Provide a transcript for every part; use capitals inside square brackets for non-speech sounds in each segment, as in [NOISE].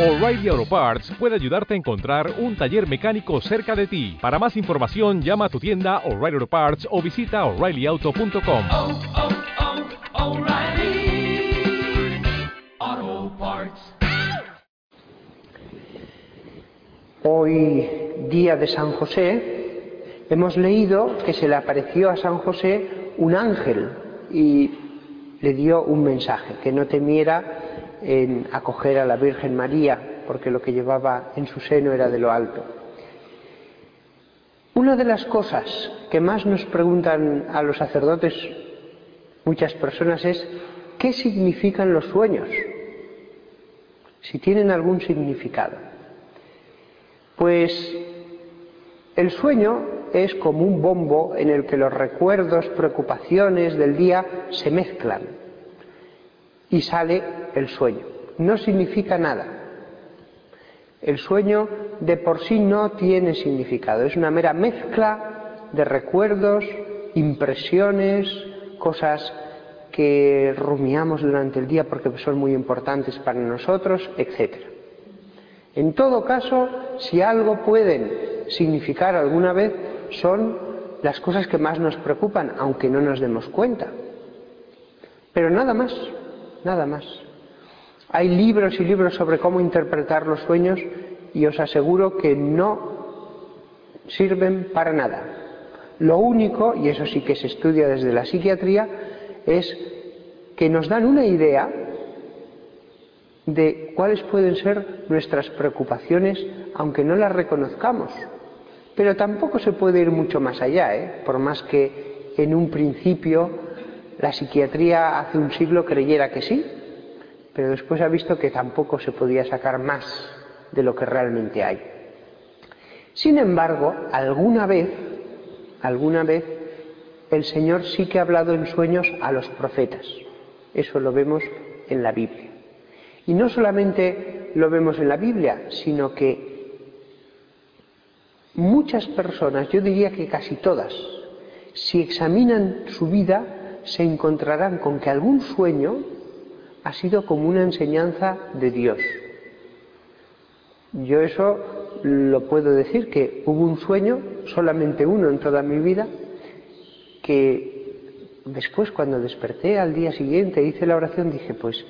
O'Reilly Auto Parts puede ayudarte a encontrar un taller mecánico cerca de ti. Para más información, llama a tu tienda O'Reilly Auto Parts o visita oreillyauto.com. oh, oh, Parts. Hoy, día de San José, hemos leído que se le apareció a San José un ángel y le dio un mensaje, que no temiera en acoger a la Virgen María, porque lo que llevaba en su seno era de lo alto. Una de las cosas que más nos preguntan a los sacerdotes muchas personas es ¿qué significan los sueños? Si tienen algún significado. Pues el sueño es como un bombo en el que los recuerdos, preocupaciones del día se mezclan y sale el sueño. No significa nada. El sueño de por sí no tiene significado, es una mera mezcla de recuerdos, impresiones, cosas que rumiamos durante el día porque son muy importantes para nosotros, etc. En todo caso, si algo pueden significar alguna vez, son las cosas que más nos preocupan, aunque no nos demos cuenta. Pero nada más, nada más. Hay libros y libros sobre cómo interpretar los sueños y os aseguro que no sirven para nada. Lo único, y eso sí que se estudia desde la psiquiatría, es que nos dan una idea de cuáles pueden ser nuestras preocupaciones, aunque no las reconozcamos. Pero tampoco se puede ir mucho más allá, ¿eh? por más que en un principio la psiquiatría hace un siglo creyera que sí, pero después ha visto que tampoco se podía sacar más de lo que realmente hay. Sin embargo, alguna vez, alguna vez, el Señor sí que ha hablado en sueños a los profetas. Eso lo vemos en la Biblia. Y no solamente lo vemos en la Biblia, sino que muchas personas, yo diría que casi todas, si examinan su vida, se encontrarán con que algún sueño ha sido como una enseñanza de Dios. Yo eso lo puedo decir, que hubo un sueño, solamente uno en toda mi vida, que después cuando desperté al día siguiente, hice la oración, dije, pues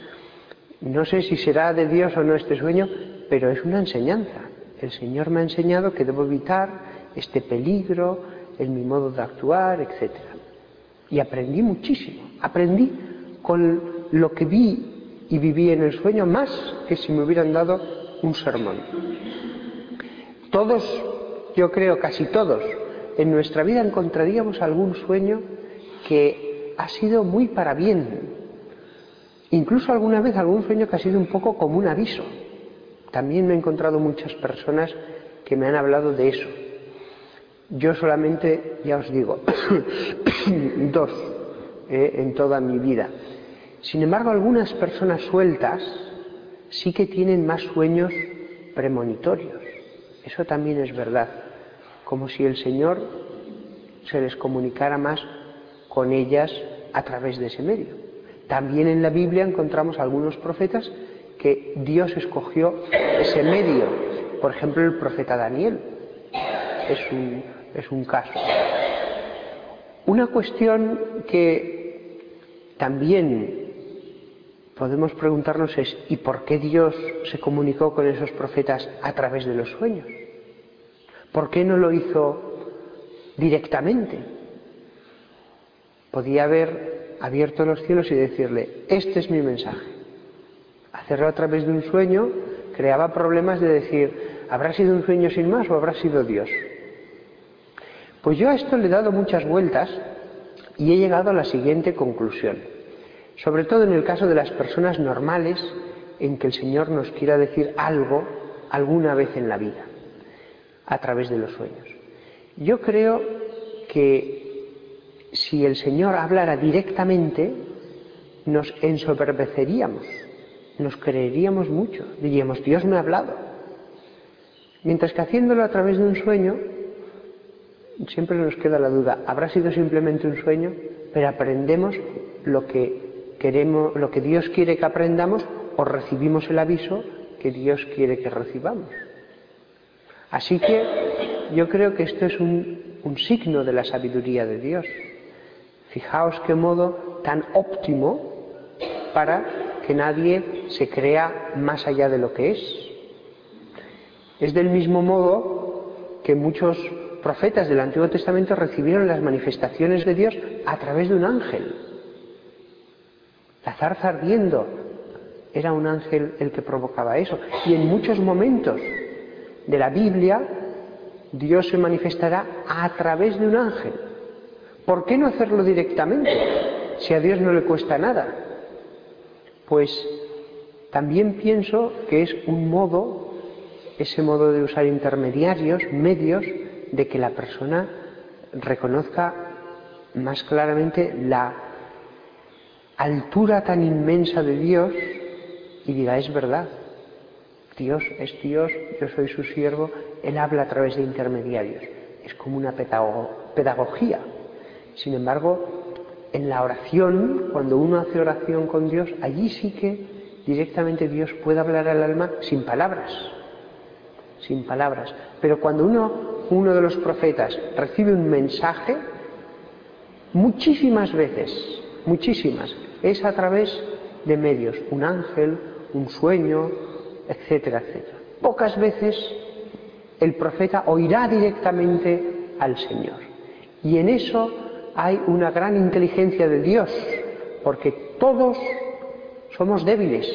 no sé si será de Dios o no este sueño, pero es una enseñanza. El Señor me ha enseñado que debo evitar este peligro en mi modo de actuar, etc. Y aprendí muchísimo. Aprendí con lo que vi y viví en el sueño más que si me hubieran dado un sermón. Todos, yo creo casi todos, en nuestra vida encontraríamos algún sueño que ha sido muy para bien. Incluso alguna vez algún sueño que ha sido un poco como un aviso. También me he encontrado muchas personas que me han hablado de eso. Yo solamente, ya os digo, [CLEARS THROAT] [COUGHS] dos eh, en toda mi vida. Sin embargo, algunas personas sueltas sí que tienen más sueños premonitorios. Eso también es verdad. Como si el Señor se les comunicara más con ellas a través de ese medio. También en la Biblia encontramos algunos profetas que Dios escogió ese medio. Por ejemplo, el profeta Daniel es un, es un caso. Una cuestión que también podemos preguntarnos es ¿y por qué Dios se comunicó con esos profetas a través de los sueños? ¿Por qué no lo hizo directamente? Podía haber abierto los cielos y decirle, este es mi mensaje. Hacerlo a través de un sueño creaba problemas de decir, ¿habrá sido un sueño sin más o habrá sido Dios? Pues yo a esto le he dado muchas vueltas y he llegado a la siguiente conclusión. Sobre todo en el caso de las personas normales en que el Señor nos quiera decir algo alguna vez en la vida, a través de los sueños. Yo creo que si el Señor hablara directamente, nos ensoberbeceríamos, nos creeríamos mucho, diríamos, Dios me ha hablado. Mientras que haciéndolo a través de un sueño, siempre nos queda la duda, ¿habrá sido simplemente un sueño? Pero aprendemos lo que queremos, lo que Dios quiere que aprendamos, o recibimos el aviso que Dios quiere que recibamos. Así que yo creo que esto es un, un signo de la sabiduría de Dios. Fijaos qué modo tan óptimo para que nadie se crea más allá de lo que es. Es del mismo modo que muchos profetas del Antiguo Testamento recibieron las manifestaciones de Dios a través de un ángel. La zarza ardiendo era un ángel el que provocaba eso. Y en muchos momentos de la Biblia Dios se manifestará a través de un ángel. ¿Por qué no hacerlo directamente? Si a Dios no le cuesta nada. Pues también pienso que es un modo, ese modo de usar intermediarios, medios, de que la persona reconozca más claramente la altura tan inmensa de Dios y diga, es verdad, Dios es Dios, yo soy su siervo, Él habla a través de intermediarios. Es como una pedagogía. Sin embargo, en la oración, cuando uno hace oración con Dios, allí sí que directamente Dios puede hablar al alma sin palabras. Sin palabras. Pero cuando uno uno de los profetas recibe un mensaje, muchísimas veces, muchísimas, es a través de medios, un ángel, un sueño, etcétera, etcétera. Pocas veces el profeta oirá directamente al Señor. Y en eso hay una gran inteligencia de Dios, porque todos somos débiles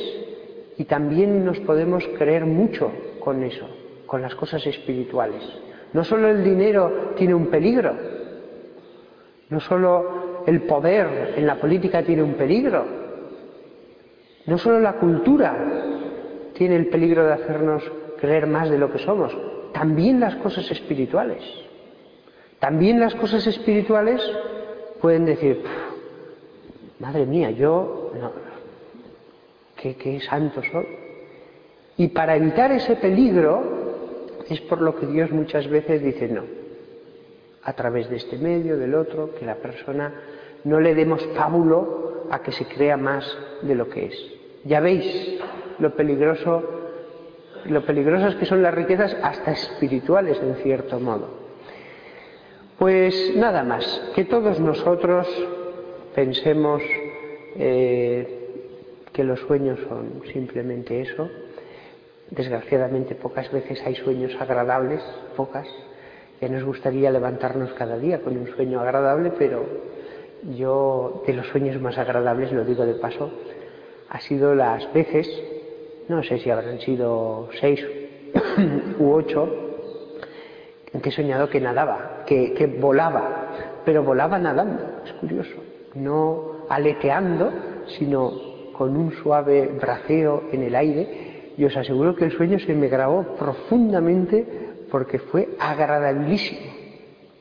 y también nos podemos creer mucho con eso, con las cosas espirituales. No solo el dinero tiene un peligro, no solo el poder en la política tiene un peligro, no solo la cultura tiene el peligro de hacernos creer más de lo que somos, también las cosas espirituales. También las cosas espirituales pueden decir, madre mía, yo, no, qué, qué santo soy. Y para evitar ese peligro, es por lo que Dios muchas veces dice no, a través de este medio, del otro, que la persona no le demos pábulo a que se crea más de lo que es. Ya veis lo peligroso, lo peligrosas que son las riquezas hasta espirituales en cierto modo. Pues nada más, que todos nosotros pensemos eh, que los sueños son simplemente eso, Desgraciadamente pocas veces hay sueños agradables, pocas. Ya nos gustaría levantarnos cada día con un sueño agradable, pero yo de los sueños más agradables, lo digo de paso, ha sido las veces, no sé si habrán sido seis [COUGHS] u ocho, en que he soñado que nadaba, que, que volaba, pero volaba nadando, es curioso, no aleteando, sino con un suave braceo en el aire y os aseguro que el sueño se me grabó profundamente porque fue agradabilísimo,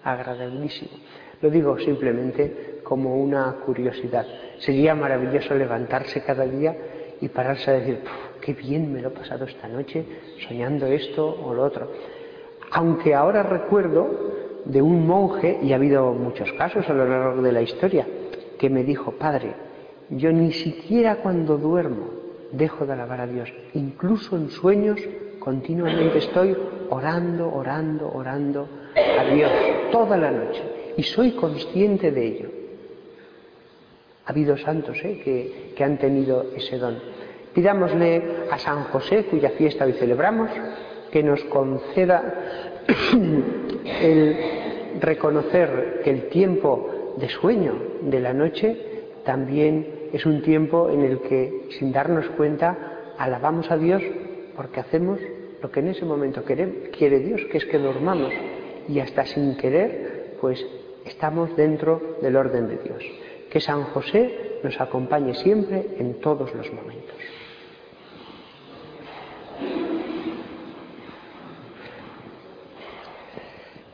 agradabilísimo. Lo digo simplemente como una curiosidad. Sería maravilloso levantarse cada día y pararse a decir, qué bien me lo he pasado esta noche soñando esto o lo otro. Aunque ahora recuerdo de un monje, y ha habido muchos casos a lo largo de la historia, que me dijo, padre, yo ni siquiera cuando duermo dejo de alabar a Dios. Incluso en sueños continuamente estoy orando, orando, orando a Dios toda la noche. Y soy consciente de ello. Ha habido santos ¿eh? que, que han tenido ese don. Pidámosle a San José, cuya fiesta hoy celebramos, que nos conceda [COUGHS] el reconocer que el tiempo de sueño de la noche también es un tiempo en el que, sin darnos cuenta, alabamos a Dios porque hacemos lo que en ese momento quiere Dios, que es que dormamos. Y hasta sin querer, pues estamos dentro del orden de Dios. Que San José nos acompañe siempre en todos los momentos.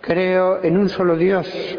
Creo en un solo Dios.